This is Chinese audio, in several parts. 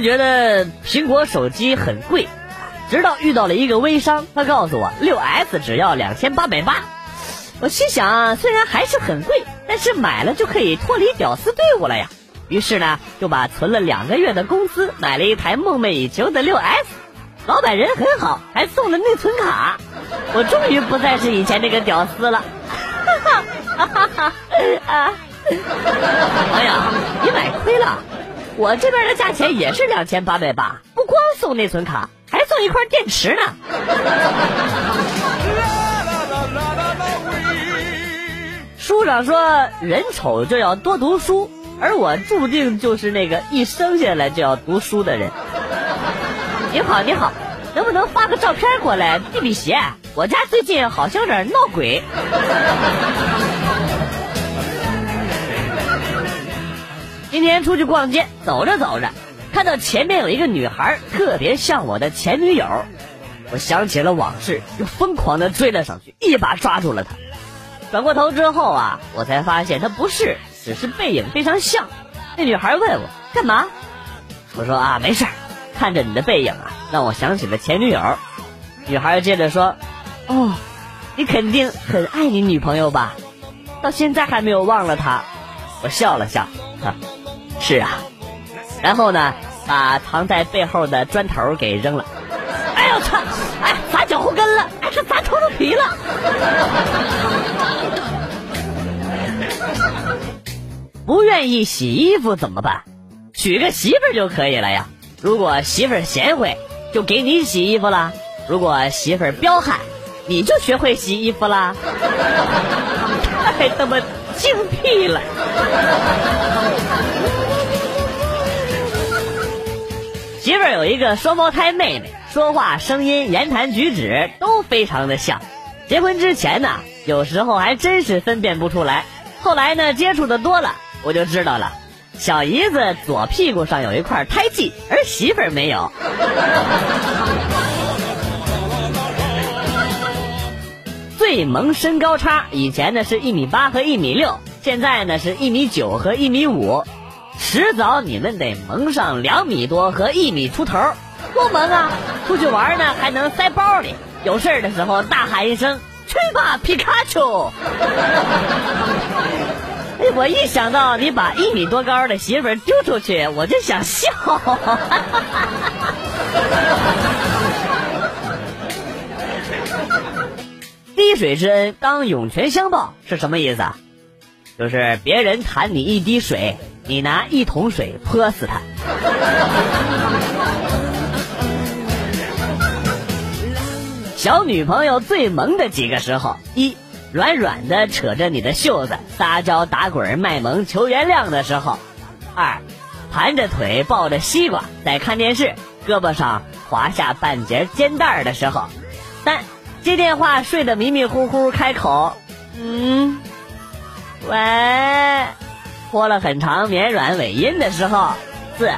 觉得苹果手机很贵，直到遇到了一个微商，他告诉我六 S 只要两千八百八。我心想，虽然还是很贵，但是买了就可以脱离屌丝队伍了呀。于是呢，就把存了两个月的工资买了一台梦寐以求的六 S。老板人很好，还送了内存卡。我终于不再是以前那个屌丝了。哈哈哈哈啊！朋友，你买亏了。我这边的价钱也是两千八百八，不光送内存卡，还送一块电池呢。书上说人丑就要多读书，而我注定就是那个一生下来就要读书的人。你好，你好，能不能发个照片过来避避邪？我家最近好像有点闹鬼。今天出去逛街，走着走着，看到前面有一个女孩，特别像我的前女友。我想起了往事，又疯狂的追了上去，一把抓住了她。转过头之后啊，我才发现她不是，只是背影非常像。那女孩问我干嘛？我说啊，没事儿，看着你的背影啊，让我想起了前女友。女孩接着说，哦，你肯定很爱你女朋友吧？到现在还没有忘了她。我笑了笑，哈。是啊，然后呢，把藏在背后的砖头给扔了。哎呦我操！哎，砸脚后跟了，哎，是砸秃噜皮了。不愿意洗衣服怎么办？娶个媳妇儿就可以了呀。如果媳妇儿贤惠，就给你洗衣服啦；如果媳妇儿彪悍，你就学会洗衣服啦。太 他妈精辟了！媳妇儿有一个双胞胎妹妹，说话声音、言谈举止都非常的像。结婚之前呢，有时候还真是分辨不出来。后来呢，接触的多了，我就知道了，小姨子左屁股上有一块胎记，而媳妇儿没有。最萌身高差，以前呢是一米八和一米六，现在呢是一米九和一米五。迟早你们得蒙上两米多和一米出头，多蒙啊！出去玩呢还能塞包里，有事的时候大喊一声“去吧，皮卡丘”。哎，我一想到你把一米多高的媳妇丢出去，我就想笑。滴水之恩，当涌泉相报是什么意思？就是别人弹你一滴水。你拿一桶水泼死他。小女朋友最萌的几个时候：一，软软的扯着你的袖子撒娇打滚卖萌求原谅的时候；二，盘着腿抱着西瓜在看电视，胳膊上划下半截肩带的时候；三，接电话睡得迷迷糊糊开口：“嗯，喂。”拖了很长绵软尾音的时候，四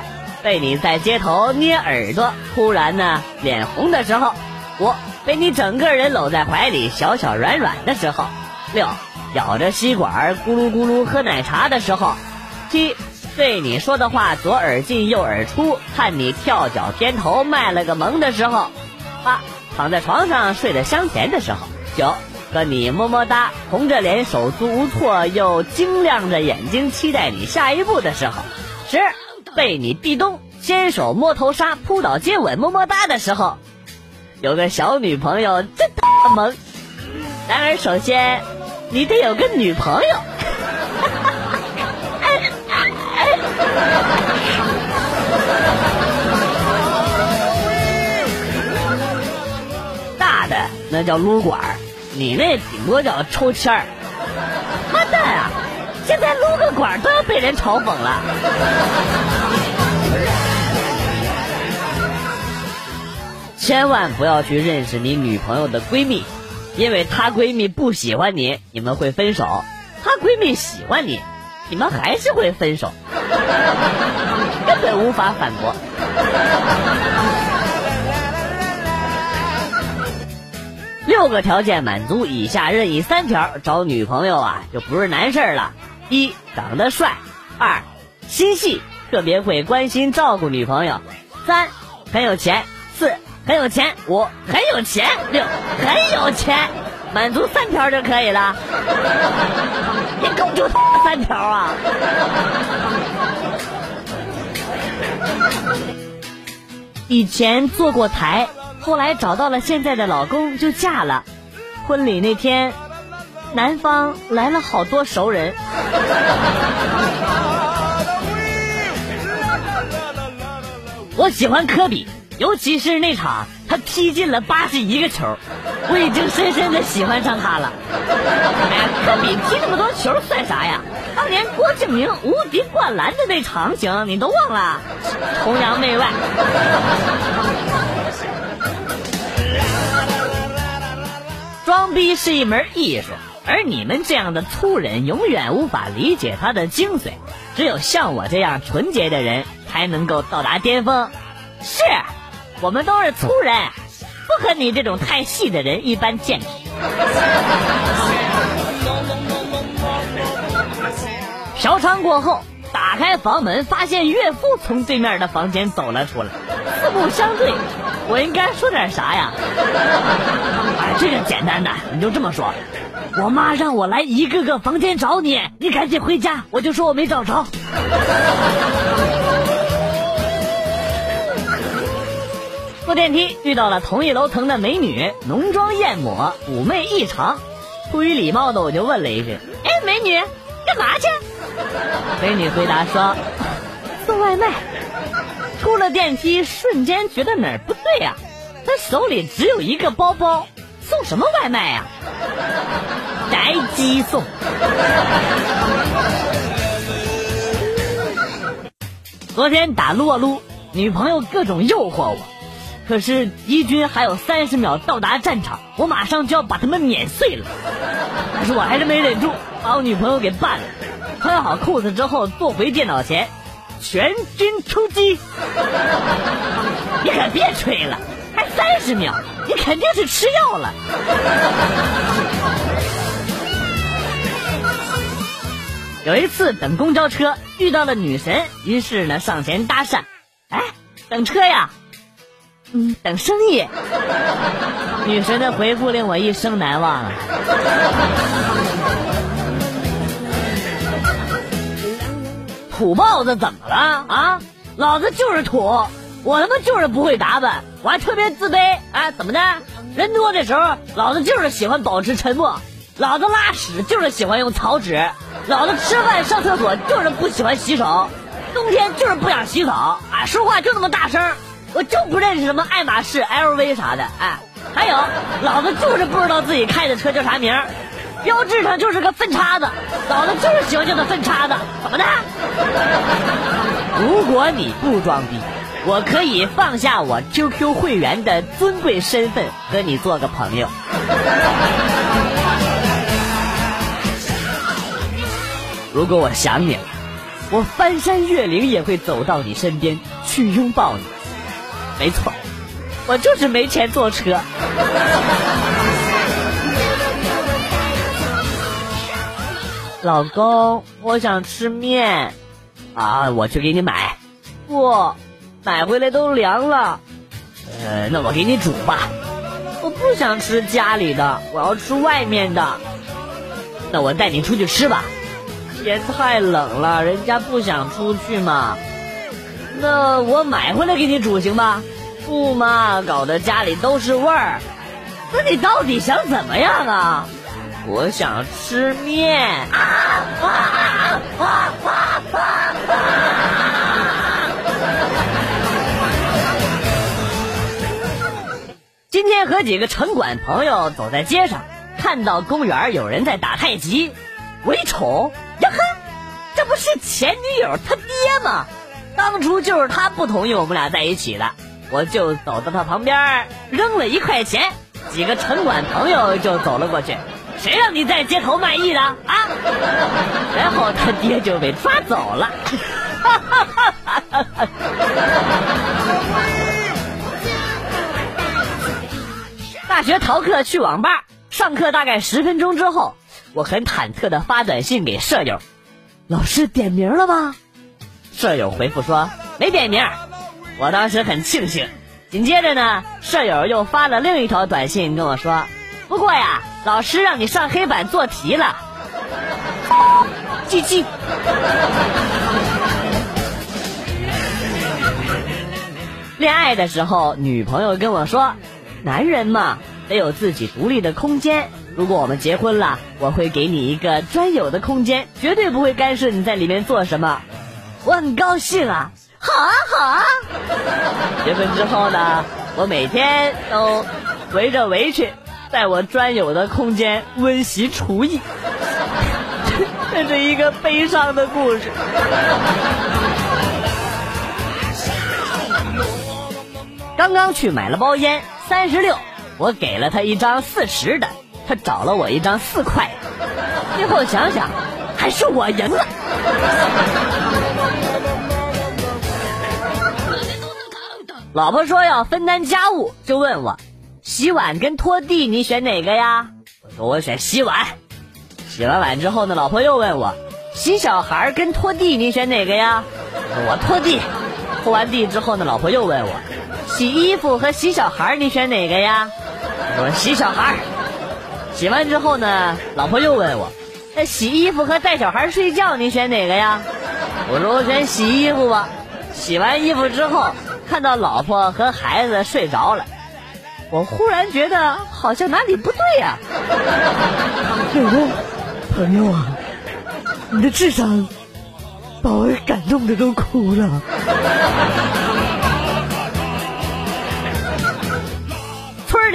被你在街头捏耳朵，突然呢脸红的时候，五被你整个人搂在怀里，小小软软的时候，六咬着吸管咕噜咕噜喝奶茶的时候，七对你说的话左耳进右耳出，看你跳脚偏头卖了个萌的时候，八躺在床上睡得香甜的时候，九。和你么么哒，红着脸，手足无措，又晶亮着眼睛，期待你下一步的时候；十被你壁咚，牵手摸头杀，扑倒接吻，么么哒的时候，有个小女朋友真他萌。然而，首先你得有个女朋友。大的那叫撸管。你那顶多叫抽签儿，妈蛋啊！现在撸个管都要被人嘲讽了。千万不要去认识你女朋友的闺蜜，因为她闺蜜不喜欢你，你们会分手；她闺蜜喜欢你，你们还是会分手，根本无法反驳。六个条件满足，以下任意三条，找女朋友啊就不是难事儿了。一，长得帅；二，心细；特别会关心照顾女朋友；三很有钱；四很有钱；五很有钱；六很有钱。满足三条就可以了。一共就三条啊！以前坐过台，后来找到了现在的老公就嫁了。婚礼那天，男方来了好多熟人。我喜欢科比，尤其是那场他踢进了八十一个球，我已经深深的喜欢上他了。哎，科比踢那么多球算啥呀？当年郭敬明无敌灌篮的那场景你都忘了？崇洋媚外。装逼是一门艺术，而你们这样的粗人永远无法理解它的精髓。只有像我这样纯洁的人，才能够到达巅峰。是，我们都是粗人，不和你这种太细的人一般见识。嫖娼过后，打开房门，发现岳父从对面的房间走了出来，四目相对。我应该说点啥呀？这个简单的，你就这么说。我妈让我来一个个房间找你，你赶紧回家。我就说我没找着。坐电梯遇到了同一楼层的美女，浓妆艳抹，妩媚异常。出于礼貌的，我就问了一句：“哎，美女，干嘛去？”美女回答说：“送外卖。”出了电梯，瞬间觉得哪儿不对呀？她手里只有一个包包，送什么外卖呀？宅急送。昨天打撸啊撸，女朋友各种诱惑我，可是敌军还有三十秒到达战场，我马上就要把他们碾碎了。但是我还是没忍住，把我女朋友给办了。穿好裤子之后，坐回电脑前，全军出击。你可别吹了，还三十秒，你肯定是吃药了。有一次等公交车遇到了女神，于是呢上前搭讪，哎，等车呀？嗯，等生意。女神的回复令我一生难忘。土包子怎么了啊？老子就是土，我他妈就是不会打扮，我还特别自卑啊？怎么的？人多的时候，老子就是喜欢保持沉默，老子拉屎就是喜欢用草纸，老子吃饭上厕所就是不喜欢洗手，冬天就是不想洗澡，啊，说话就那么大声，我就不认识什么爱马仕、LV 啥的，哎，还有，老子就是不知道自己开的车叫啥名。标志上就是个粪叉子，老子就是喜欢叫他粪叉子，怎么的？如果你不装逼，我可以放下我 QQ 会员的尊贵身份，和你做个朋友。如果我想你了，我翻山越岭也会走到你身边去拥抱你。没错，我就是没钱坐车。老公，我想吃面，啊，我去给你买。不，买回来都凉了。呃，那我给你煮吧。我不想吃家里的，我要吃外面的。那我带你出去吃吧。天太冷了，人家不想出去嘛。那我买回来给你煮行吧？不嘛，搞得家里都是味儿。那你到底想怎么样啊？我想吃面。今天和几个城管朋友走在街上，看到公园有人在打太极，我一瞅，呀呵，这不是前女友他爹吗？当初就是他不同意我们俩在一起的，我就走到他旁边，扔了一块钱，几个城管朋友就走了过去。谁让你在街头卖艺的啊？然后他爹就被抓走了。大学逃课去网吧，上课大概十分钟之后，我很忐忑的发短信给舍友：“老师点名了吗？”舍友回复说没点名。我当时很庆幸。紧接着呢，舍友又发了另一条短信跟我说：“不过呀，老师让你上黑板做题了。”记记。恋爱的时候，女朋友跟我说：“男人嘛，得有自己独立的空间。如果我们结婚了，我会给你一个专有的空间，绝对不会干涉你在里面做什么。”我很高兴啊。好啊，好啊！结婚之后呢，我每天都围着围裙，在我专有的空间温习厨艺。这是一个悲伤的故事。刚刚去买了包烟，三十六，我给了他一张四十的，他找了我一张四块的。最后想想，还是我赢了。老婆说要分担家务，就问我，洗碗跟拖地你选哪个呀？我说我选洗碗。洗完碗之后呢，老婆又问我，洗小孩跟拖地你选哪个呀？我拖地。拖完地之后呢，老婆又问我，洗衣服和洗小孩你选哪个呀？我洗小孩。洗完之后呢，老婆又问我，那洗衣服和带小孩睡觉你选哪个呀？我说我选洗衣服吧。洗完衣服之后。看到老婆和孩子睡着了，我忽然觉得好像哪里不对呀。朋友啊，你的智商把我感动的都哭了。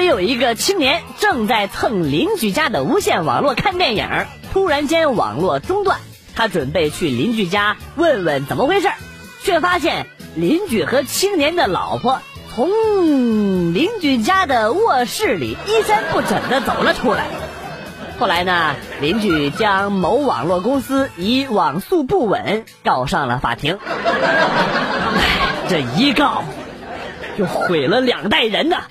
有一个青年正在蹭邻居家的无线网络看电影，突然间网络中断，他准备去邻居家问问怎么回事，却发现。邻居和青年的老婆从邻居家的卧室里衣衫不整的走了出来。后来呢，邻居将某网络公司以网速不稳告上了法庭。这一告，就毁了两代人呐！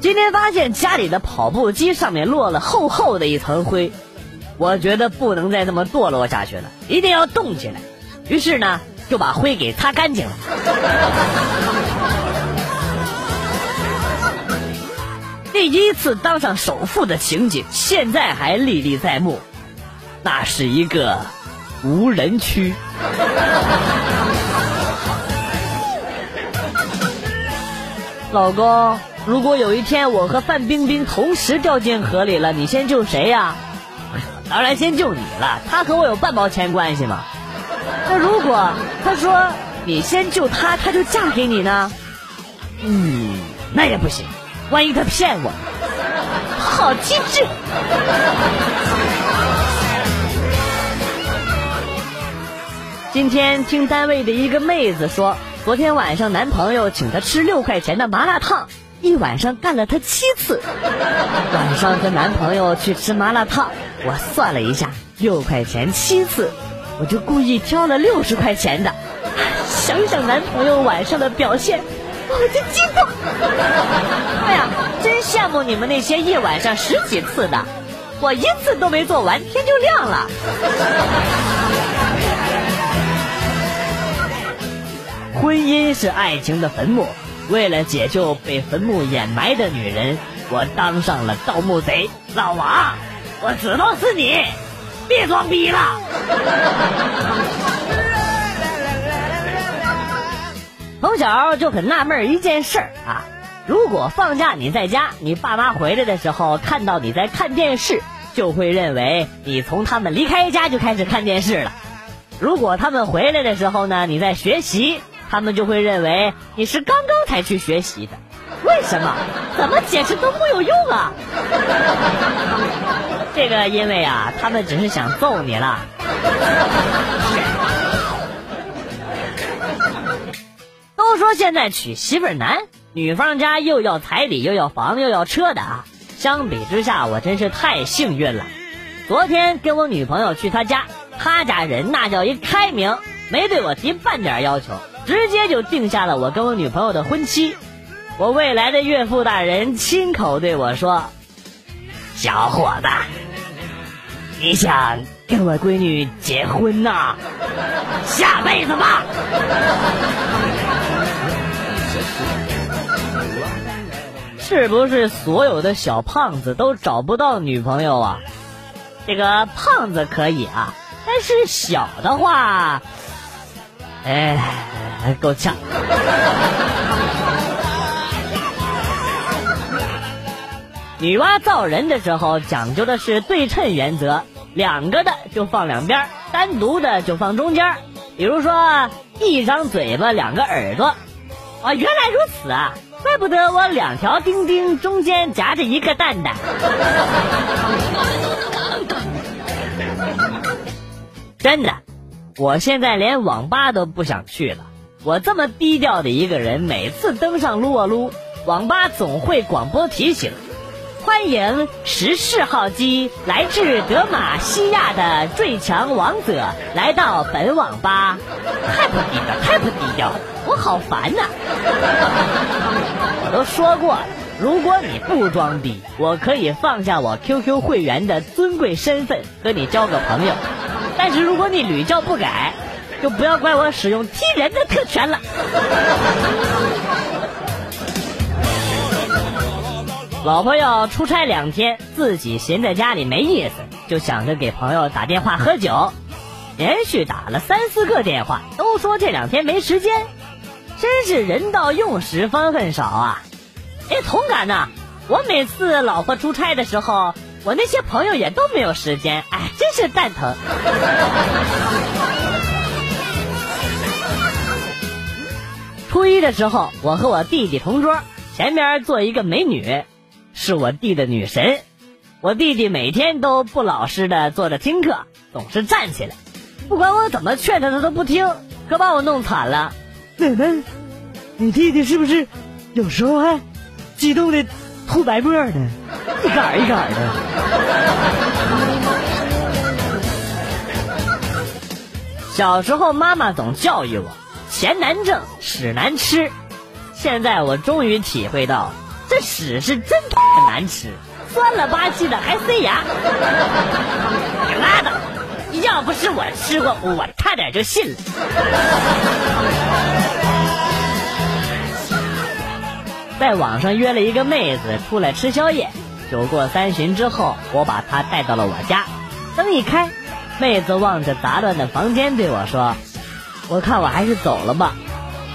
今天发现家里的跑步机上面落了厚厚的一层灰。我觉得不能再这么堕落下去了，一定要动起来。于是呢，就把灰给擦干净了。第一次当上首富的情景，现在还历历在目。那是一个无人区。老公，如果有一天我和范冰冰同时掉进河里了，你先救谁呀？当然先救你了，他和我有半毛钱关系吗？那如果他说你先救他，他就嫁给你呢？嗯，那也不行，万一他骗我，好机智。今天听单位的一个妹子说，昨天晚上男朋友请她吃六块钱的麻辣烫。一晚上干了她七次，晚上和男朋友去吃麻辣烫，我算了一下，六块钱七次，我就故意挑了六十块钱的。想想男朋友晚上的表现，我就激动。哎呀，真羡慕你们那些一晚上十几次的，我一次都没做完，天就亮了。婚姻是爱情的坟墓。为了解救被坟墓掩埋的女人，我当上了盗墓贼。老王，我知道是你，别装逼了。从小就很纳闷一件事儿啊，如果放假你在家，你爸妈回来的时候看到你在看电视，就会认为你从他们离开家就开始看电视了；如果他们回来的时候呢，你在学习。他们就会认为你是刚刚才去学习的，为什么？怎么解释都没有用啊！这个因为啊，他们只是想揍你了。都说现在娶媳妇难，女方家又要彩礼又要房又要车的啊。相比之下，我真是太幸运了。昨天跟我女朋友去她家，她家人那叫一开明，没对我提半点要求。直接就定下了我跟我女朋友的婚期，我未来的岳父大人亲口对我说：“小伙子，你想跟我闺女结婚呐？下辈子吧。是不是所有的小胖子都找不到女朋友啊？这个胖子可以啊，但是小的话，哎，够呛。女娲造人的时候讲究的是对称原则，两个的就放两边，单独的就放中间。比如说，一张嘴巴，两个耳朵。啊，原来如此啊！怪不得我两条钉钉中间夹着一个蛋蛋。真的，我现在连网吧都不想去了。我这么低调的一个人，每次登上撸啊撸，网吧总会广播提醒：欢迎十四号机来自德玛西亚的最强王者来到本网吧。太不低调，太不低调，我好烦呐！我都说过了，如果你不装逼，我可以放下我 QQ 会员的尊贵身份和你交个朋友；但是如果你屡教不改，就不要怪我使用踢人的特权了。老婆要出差两天，自己闲在家里没意思，就想着给朋友打电话喝酒，连续打了三四个电话，都说这两天没时间。真是人到用时方恨少啊！哎，同感呐！我每次老婆出差的时候，我那些朋友也都没有时间，哎，真是蛋疼。初一的时候，我和我弟弟同桌，前面坐一个美女，是我弟的女神。我弟弟每天都不老实的坐着听课，总是站起来，不管我怎么劝他，他都不听，可把我弄惨了。奶奶，你弟弟是不是有时候还激动的吐白沫的？一杆一杆的。小时候妈妈总教育我，钱难挣，屎难吃。现在我终于体会到，这屎是真难吃，酸了吧唧的还塞牙。你拉倒！要不是我吃过，我差点就信了。在网上约了一个妹子出来吃宵夜，酒过三巡之后，我把她带到了我家。灯一开，妹子望着杂乱的房间对我说：“我看我还是走了吧。”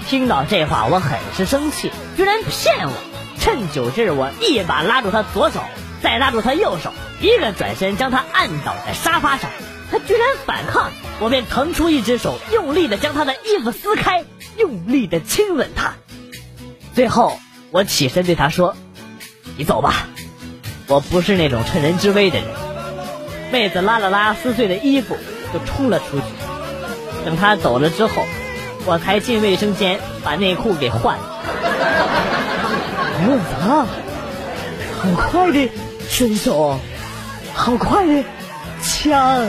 听到这话，我很是生气，居然骗我！趁酒劲儿，我一把拉住她左手，再拉住她右手，一个转身将她按倒在沙发上。她居然反抗，我便腾出一只手，用力的将她的衣服撕开，用力的亲吻她，最后。我起身对他说：“你走吧，我不是那种趁人之危的人。”妹子拉了拉撕碎的衣服，就冲了出去。等他走了之后，我才进卫生间把内裤给换了。我操！好快的伸手，好快的枪！